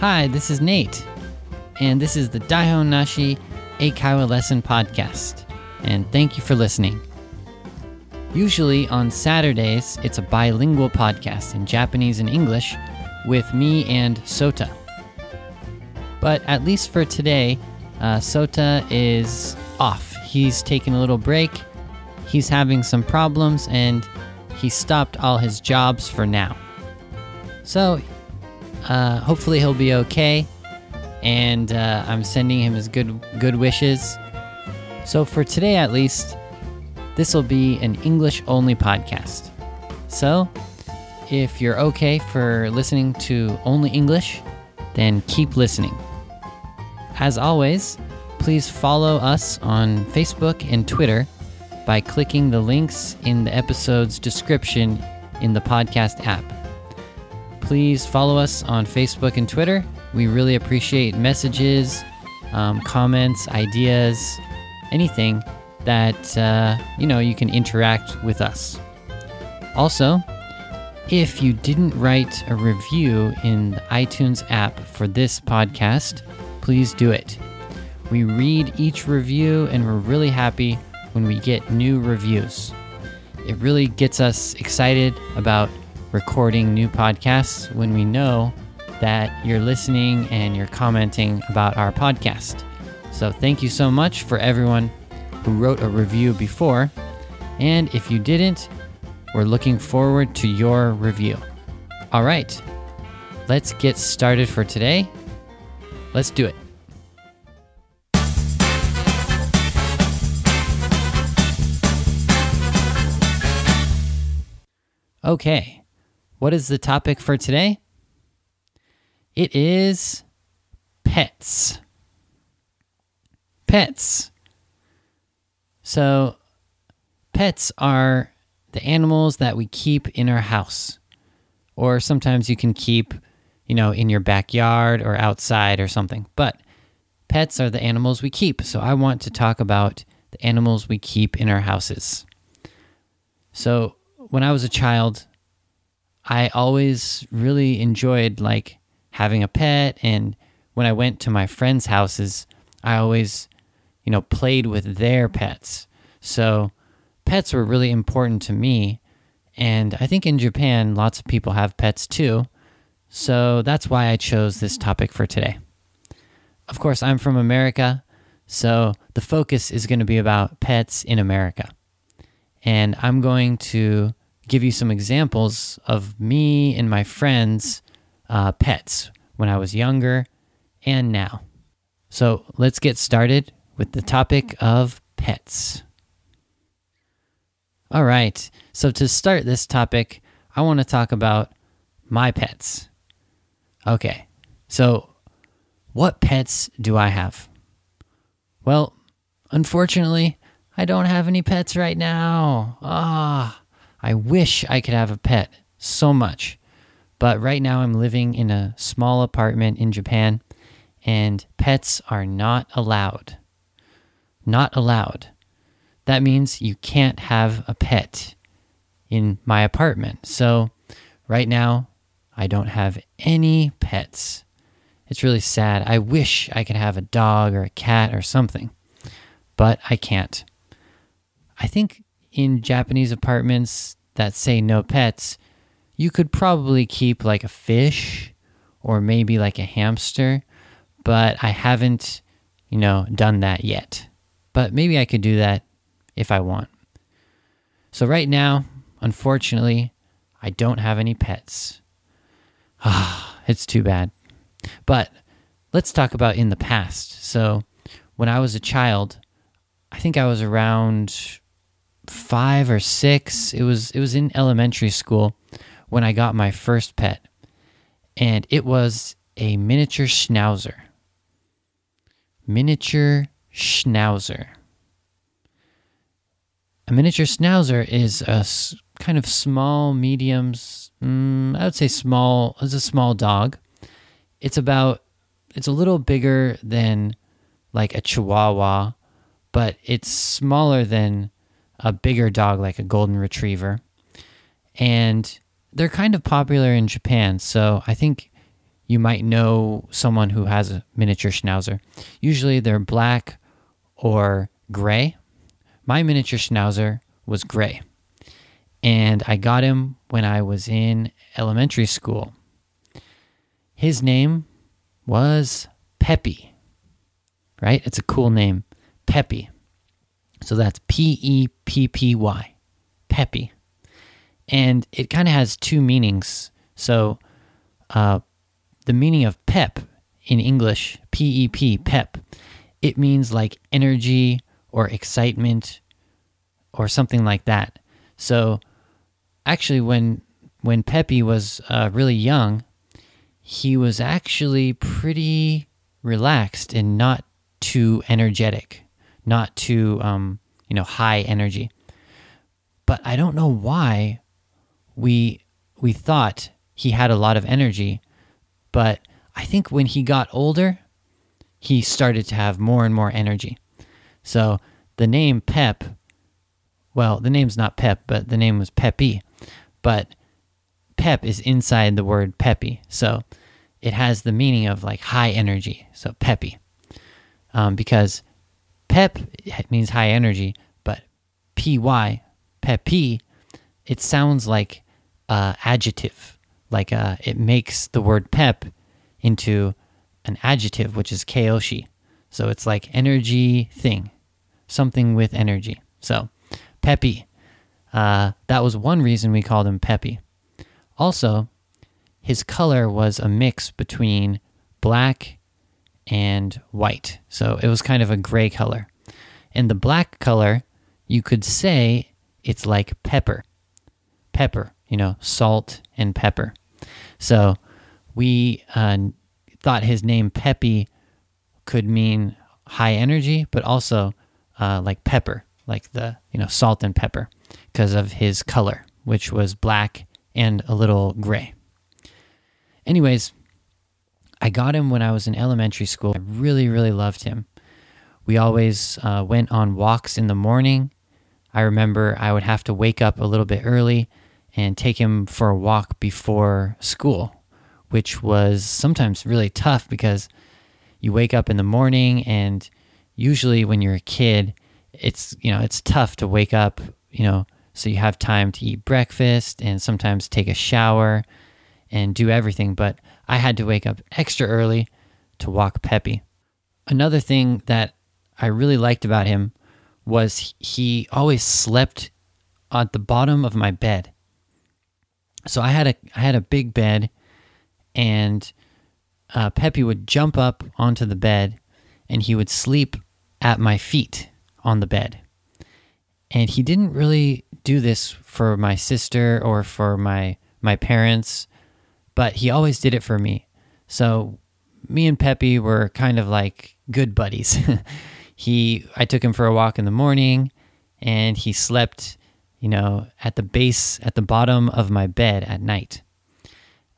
Hi, this is Nate, and this is the Daihon Nashi Eikaiwa Lesson Podcast, and thank you for listening. Usually on Saturdays, it's a bilingual podcast in Japanese and English with me and Sota. But at least for today, uh, Sota is off. He's taking a little break, he's having some problems, and he stopped all his jobs for now. So, uh, hopefully, he'll be okay. And uh, I'm sending him his good good wishes. So for today, at least, this will be an English only podcast. So, if you're okay for listening to only English, then keep listening. As always, please follow us on Facebook and Twitter by clicking the links in the episode's description in the podcast app. Please follow us on Facebook and Twitter. We really appreciate messages, um, comments, ideas, anything that uh, you know you can interact with us. Also, if you didn't write a review in the iTunes app for this podcast, please do it. We read each review and we're really happy when we get new reviews. It really gets us excited about recording new podcasts when we know that you're listening and you're commenting about our podcast. So, thank you so much for everyone who wrote a review before. And if you didn't, we're looking forward to your review. All right, let's get started for today. Let's do it. Okay, what is the topic for today? It is pets. Pets. So, pets are the animals that we keep in our house. Or sometimes you can keep, you know, in your backyard or outside or something. But pets are the animals we keep. So, I want to talk about the animals we keep in our houses. So, when I was a child, I always really enjoyed like having a pet and when I went to my friends' houses, I always, you know, played with their pets. So pets were really important to me. And I think in Japan, lots of people have pets too. So that's why I chose this topic for today. Of course, I'm from America, so the focus is going to be about pets in America. And I'm going to give you some examples of me and my friends' uh, pets when I was younger and now. So let's get started with the topic of pets. All right, so to start this topic, I want to talk about my pets. Okay, so what pets do I have? Well, unfortunately, I don't have any pets right now. Ah. I wish I could have a pet so much. But right now I'm living in a small apartment in Japan and pets are not allowed. Not allowed. That means you can't have a pet in my apartment. So right now I don't have any pets. It's really sad. I wish I could have a dog or a cat or something, but I can't. I think in Japanese apartments that say no pets, you could probably keep like a fish or maybe like a hamster, but I haven't, you know, done that yet. But maybe I could do that if I want. So right now, unfortunately, I don't have any pets. Ah, it's too bad. But let's talk about in the past. So when I was a child, I think I was around five or six. It was it was in elementary school when I got my first pet, and it was a miniature schnauzer. Miniature schnauzer. A miniature schnauzer is a kind of small, mediums. Mm, I would say small. It's a small dog. It's about. It's a little bigger than like a chihuahua, but it's smaller than a bigger dog like a golden retriever. And they're kind of popular in Japan, so I think you might know someone who has a miniature schnauzer. Usually they're black or gray. My miniature schnauzer was gray. And I got him when I was in elementary school. His name was Peppy, right? It's a cool name, Peppy. So that's P E P P Y, Peppy. And it kind of has two meanings. So uh, the meaning of pep in English, P E P, pep, it means like energy or excitement or something like that. So actually, when when Peppy was uh, really young, he was actually pretty relaxed and not too energetic, not too um, you know high energy. But I don't know why we we thought he had a lot of energy, but I think when he got older, he started to have more and more energy. So the name Pep, well, the name's not Pep, but the name was Peppy. But Pep is inside the word Peppy. So it has the meaning of like high energy. So Peppy. Um, because Pep means high energy, but PY, Peppy, it sounds like uh, adjective. Like uh, it makes the word pep into an adjective, which is keiyoushi. So it's like energy thing, something with energy. So peppy. Uh, that was one reason we called him peppy. Also, his color was a mix between black and white. So it was kind of a gray color. And the black color, you could say it's like pepper. Pepper, you know, salt and pepper. So we uh, thought his name Peppy could mean high energy, but also uh, like pepper, like the you know salt and pepper, because of his color, which was black and a little gray. Anyways, I got him when I was in elementary school. I really, really loved him. We always uh, went on walks in the morning. I remember I would have to wake up a little bit early and take him for a walk before school, which was sometimes really tough because you wake up in the morning and usually when you're a kid, it's you know, it's tough to wake up, you know, so you have time to eat breakfast and sometimes take a shower and do everything, but I had to wake up extra early to walk Peppy. Another thing that I really liked about him was he always slept at the bottom of my bed so I had a I had a big bed, and uh, Peppy would jump up onto the bed, and he would sleep at my feet on the bed. And he didn't really do this for my sister or for my my parents, but he always did it for me. So me and Peppy were kind of like good buddies. he I took him for a walk in the morning, and he slept you know, at the base, at the bottom of my bed at night.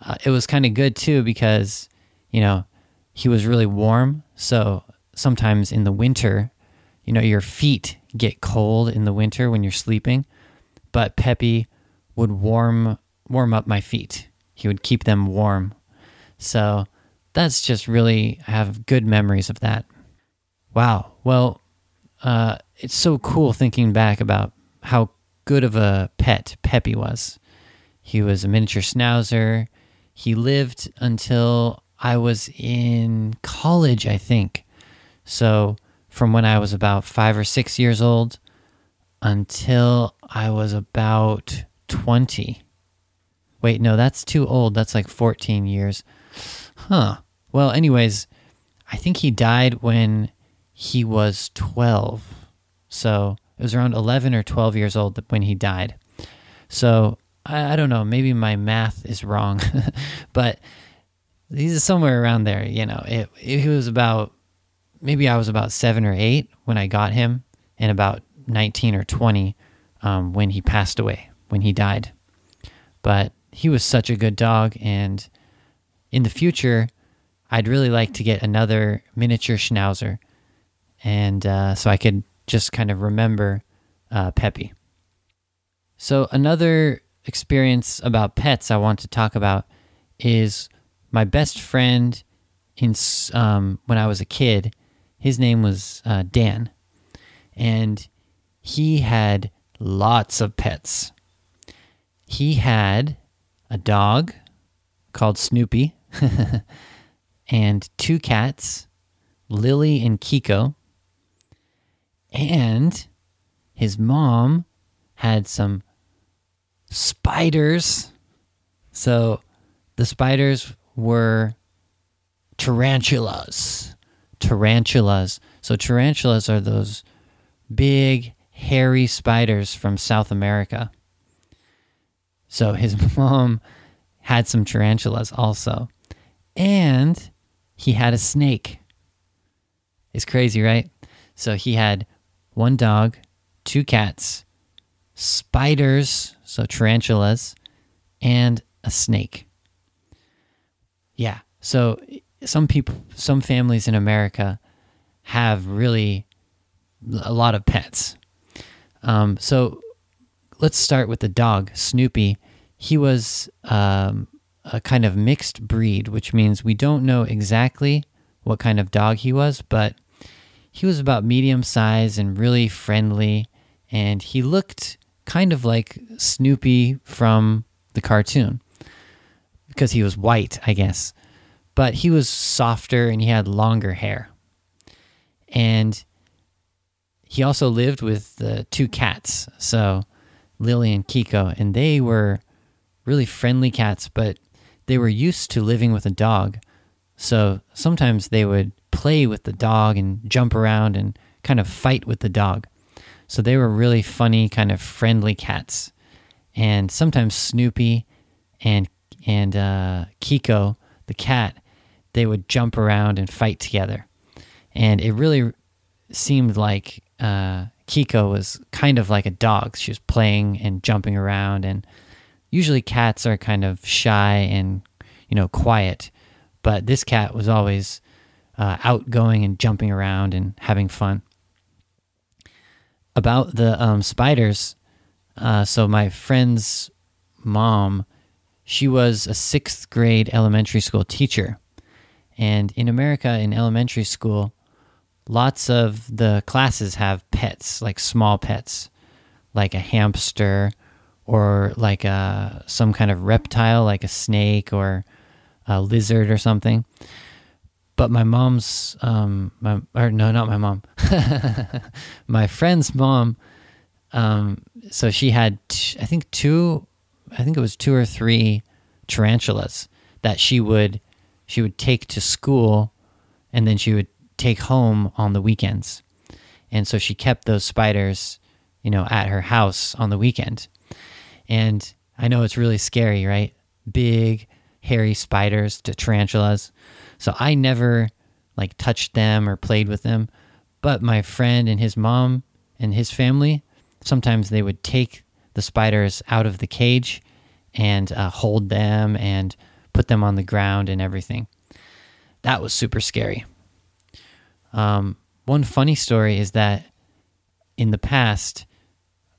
Uh, it was kind of good too because, you know, he was really warm. So sometimes in the winter, you know, your feet get cold in the winter when you're sleeping, but Peppy would warm warm up my feet. He would keep them warm. So that's just really I have good memories of that. Wow. Well, uh, it's so cool thinking back about how good of a pet Peppy was. He was a miniature schnauzer. He lived until I was in college, I think. So, from when I was about five or six years old until I was about 20. Wait, no, that's too old. That's like 14 years. Huh. Well, anyways, I think he died when he was 12. So, it was around 11 or 12 years old when he died. So I, I don't know. Maybe my math is wrong, but he's somewhere around there. You know, it, it, he was about maybe I was about seven or eight when I got him, and about 19 or 20 um, when he passed away, when he died. But he was such a good dog, and in the future, I'd really like to get another miniature schnauzer, and uh, so I could just kind of remember uh, Peppy. So, another experience about pets I want to talk about is my best friend in um, when I was a kid, his name was uh, Dan, and he had lots of pets. He had a dog called Snoopy, and two cats, Lily and Kiko, and his mom had some spiders. So the spiders were tarantulas. Tarantulas. So tarantulas are those big, hairy spiders from South America. So his mom had some tarantulas also. And he had a snake. It's crazy, right? So he had one dog, two cats, spiders, so tarantulas, and a snake. Yeah. So some people, some families in America have really a lot of pets. Um, so let's start with the dog, Snoopy. He was um, a kind of mixed breed, which means we don't know exactly what kind of dog he was, but he was about medium size and really friendly, and he looked kind of like Snoopy from the cartoon because he was white, I guess. But he was softer and he had longer hair. And he also lived with the two cats, so Lily and Kiko, and they were really friendly cats, but they were used to living with a dog. So sometimes they would play with the dog and jump around and kind of fight with the dog. So they were really funny, kind of friendly cats. And sometimes Snoopy and and uh, Kiko, the cat, they would jump around and fight together. And it really seemed like uh, Kiko was kind of like a dog. She was playing and jumping around. And usually cats are kind of shy and, you know, quiet. But this cat was always uh, outgoing and jumping around and having fun about the um, spiders. Uh, so my friend's mom, she was a sixth grade elementary school teacher, and in America, in elementary school, lots of the classes have pets, like small pets, like a hamster or like a some kind of reptile, like a snake or a lizard or something. But my mom's um my or no not my mom. My friend's mom um so she had t- I think two I think it was two or three tarantulas that she would she would take to school and then she would take home on the weekends and so she kept those spiders you know at her house on the weekend and I know it's really scary right big hairy spiders to tarantulas so I never like touched them or played with them. But my friend and his mom and his family, sometimes they would take the spiders out of the cage and uh, hold them and put them on the ground and everything. That was super scary. Um, one funny story is that in the past,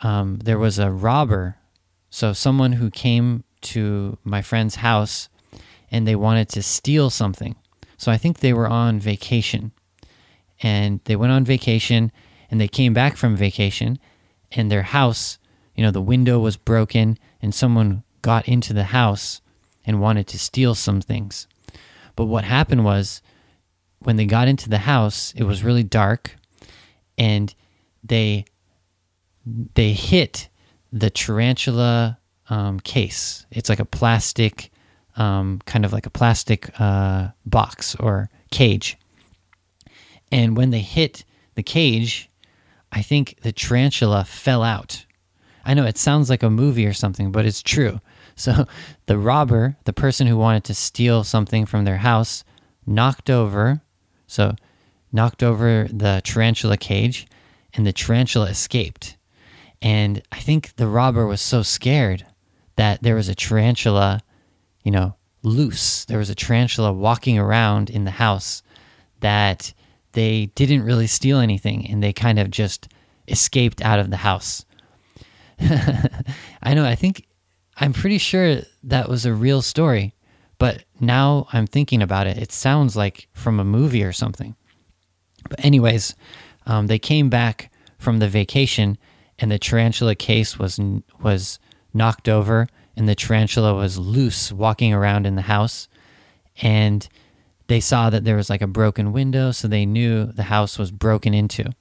um, there was a robber. So, someone who came to my friend's house and they wanted to steal something. So I think they were on vacation. And they went on vacation and they came back from vacation and their house, you know, the window was broken and someone got into the house and wanted to steal some things. But what happened was when they got into the house, it was really dark and they they hit the tarantula um, case. It's like a plastic um, kind of like a plastic uh, box or cage. And when they hit the cage, I think the tarantula fell out. I know it sounds like a movie or something, but it's true. So the robber, the person who wanted to steal something from their house, knocked over, so knocked over the tarantula cage, and the tarantula escaped. And I think the robber was so scared that there was a tarantula you know, loose. There was a tarantula walking around in the house that they didn't really steal anything and they kind of just escaped out of the house. I know, I think, I'm pretty sure that was a real story, But now I'm thinking about it, it sounds like from a movie or something. But, anyways, um, they came back from the vacation and the tarantula case was was knocked over and the tarantula was loose walking around in the house. And they saw that there was like a broken window so they knew the house was broken into.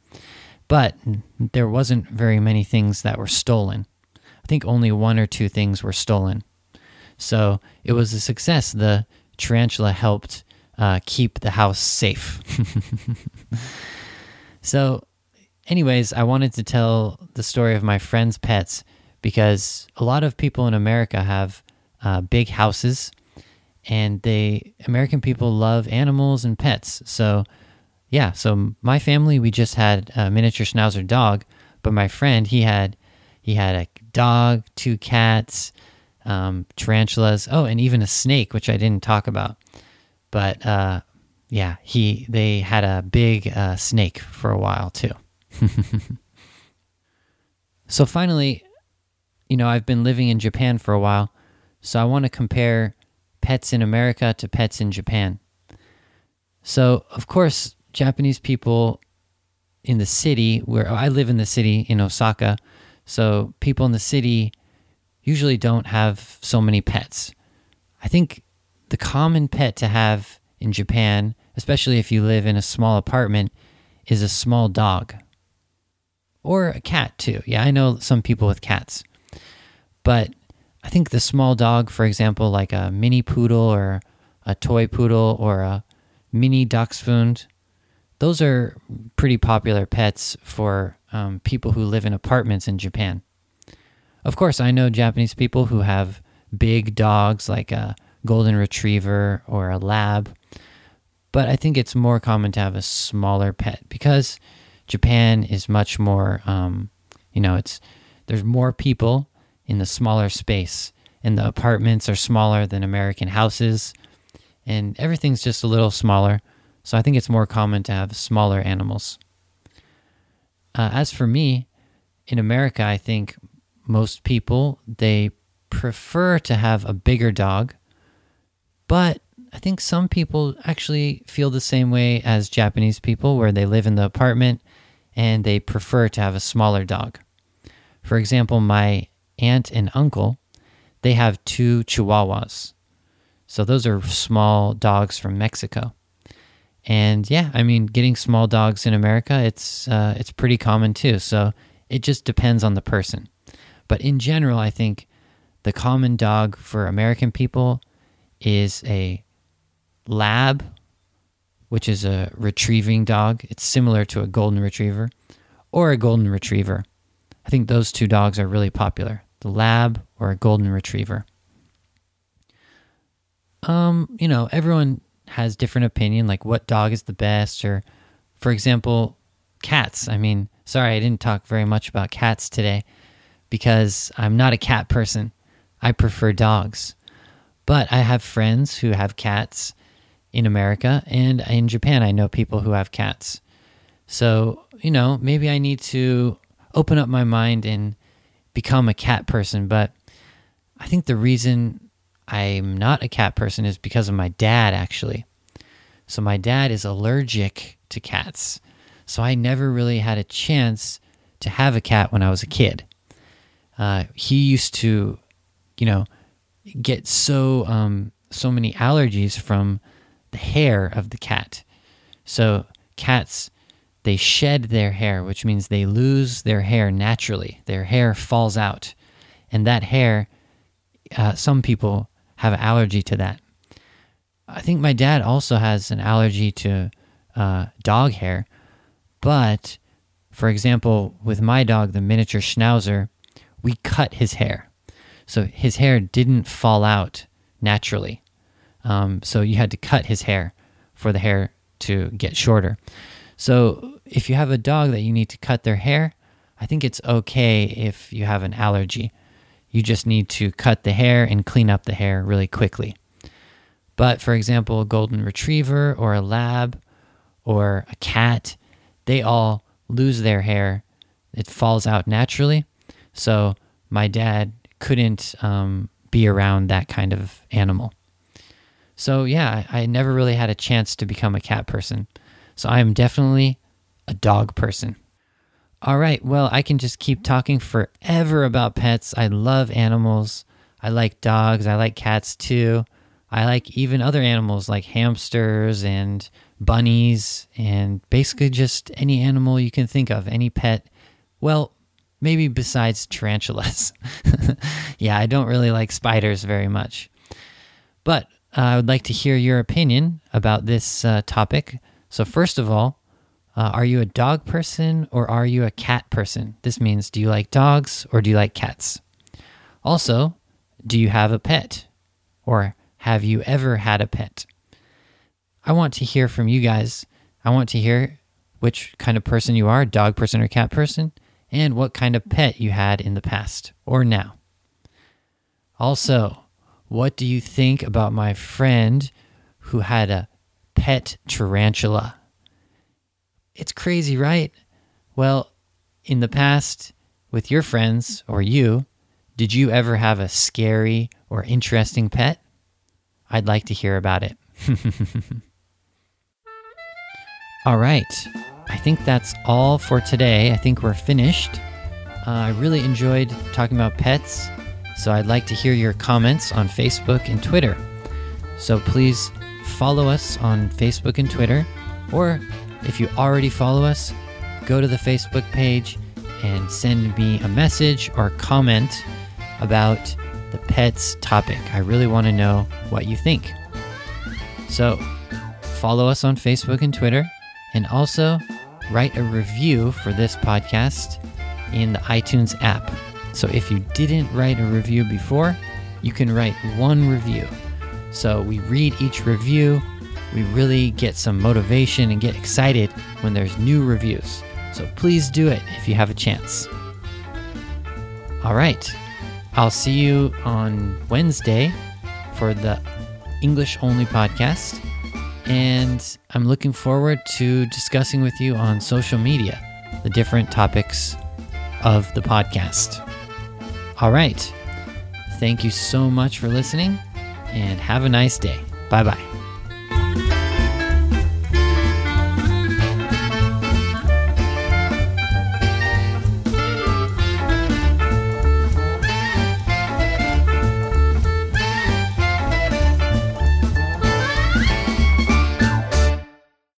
But there wasn't very many things that were stolen. I think only one or two things were stolen so it was a success the tarantula helped uh, keep the house safe so anyways, I wanted to tell the story of my friend's pets because a lot of people in America have uh, big houses, and they American people love animals and pets. So, yeah, so my family we just had a miniature Schnauzer dog, but my friend he had he had a dog, two cats, um, tarantulas, oh, and even a snake, which I didn't talk about. But uh, yeah, he they had a big uh, snake for a while too. so finally, you know, I've been living in Japan for a while, so I want to compare pets in America to pets in Japan. So, of course, Japanese people in the city where I live in the city in Osaka, so people in the city usually don't have so many pets. I think the common pet to have in Japan, especially if you live in a small apartment, is a small dog or a cat too. Yeah, I know some people with cats. But I think the small dog, for example, like a mini poodle or a toy poodle or a mini dachshund, those are pretty popular pets for um, people who live in apartments in Japan. Of course, I know Japanese people who have big dogs like a golden retriever or a lab, but I think it's more common to have a smaller pet because Japan is much more, um, you know, it's there's more people in the smaller space, and the apartments are smaller than American houses, and everything's just a little smaller. So I think it's more common to have smaller animals. Uh, as for me, in America, I think most people they prefer to have a bigger dog, but I think some people actually feel the same way as Japanese people, where they live in the apartment and they prefer to have a smaller dog. For example, my aunt and uncle, they have two chihuahuas. So those are small dogs from Mexico. And yeah, I mean, getting small dogs in America, it's uh, it's pretty common too. So it just depends on the person. But in general, I think the common dog for American people is a lab which is a retrieving dog. It's similar to a golden retriever or a golden retriever. I think those two dogs are really popular the lab or a golden retriever. Um, you know, everyone has different opinion like what dog is the best or for example, cats. I mean, sorry I didn't talk very much about cats today because I'm not a cat person. I prefer dogs. But I have friends who have cats in America and in Japan. I know people who have cats. So, you know, maybe I need to open up my mind and become a cat person. But I think the reason I'm not a cat person is because of my dad, actually. So, my dad is allergic to cats. So, I never really had a chance to have a cat when I was a kid. Uh, he used to, you know, get so um, so many allergies from the hair of the cat. So cats they shed their hair, which means they lose their hair naturally. Their hair falls out, and that hair, uh, some people have an allergy to that. I think my dad also has an allergy to uh, dog hair, but for example, with my dog, the miniature Schnauzer, we cut his hair. So his hair didn't fall out naturally. Um, so you had to cut his hair for the hair to get shorter. So if you have a dog that you need to cut their hair, I think it's okay if you have an allergy. You just need to cut the hair and clean up the hair really quickly. But for example, a golden retriever or a lab or a cat, they all lose their hair. It falls out naturally. So my dad couldn't um, be around that kind of animal. So, yeah, I, I never really had a chance to become a cat person. So, I am definitely a dog person. All right, well, I can just keep talking forever about pets. I love animals. I like dogs. I like cats too. I like even other animals like hamsters and bunnies and basically just any animal you can think of, any pet. Well, maybe besides tarantulas. yeah, I don't really like spiders very much. But uh, I would like to hear your opinion about this uh, topic. So, first of all, uh, are you a dog person or are you a cat person? This means do you like dogs or do you like cats? Also, do you have a pet? Or have you ever had a pet? I want to hear from you guys. I want to hear which kind of person you are dog person or cat person and what kind of pet you had in the past or now. Also, what do you think about my friend who had a pet tarantula? It's crazy, right? Well, in the past, with your friends or you, did you ever have a scary or interesting pet? I'd like to hear about it. all right. I think that's all for today. I think we're finished. Uh, I really enjoyed talking about pets, so I'd like to hear your comments on Facebook and Twitter. So please follow us on Facebook and Twitter, or if you already follow us, go to the Facebook page and send me a message or comment about the pets topic. I really want to know what you think. So, follow us on Facebook and Twitter, and also write a review for this podcast in the iTunes app. So if you didn't write a review before, you can write one review. So we read each review, we really get some motivation and get excited when there's new reviews. So please do it if you have a chance. All right. I'll see you on Wednesday for the English only podcast and I'm looking forward to discussing with you on social media the different topics of the podcast. All right. Thank you so much for listening and have a nice day. Bye bye.